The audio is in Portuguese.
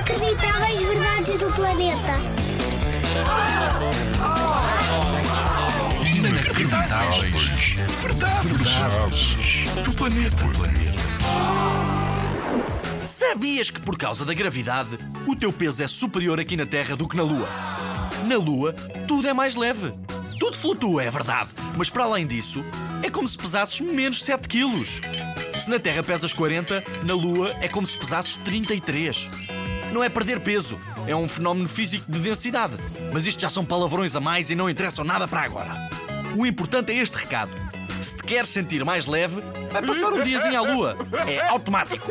Inacreditáveis verdades do planeta. Inacreditáveis. Verdades. Verdades. Do planeta. Sabias que por causa da gravidade o teu peso é superior aqui na Terra do que na Lua? Na Lua, tudo é mais leve. Tudo flutua, é verdade, mas para além disso, é como se pesasses menos 7 quilos. Se na Terra pesas 40, na Lua é como se pesasses 33. Não é perder peso, é um fenómeno físico de densidade. Mas isto já são palavrões a mais e não interessam nada para agora. O importante é este recado. Se te queres sentir mais leve, vai passar um diazinho à Lua. É automático.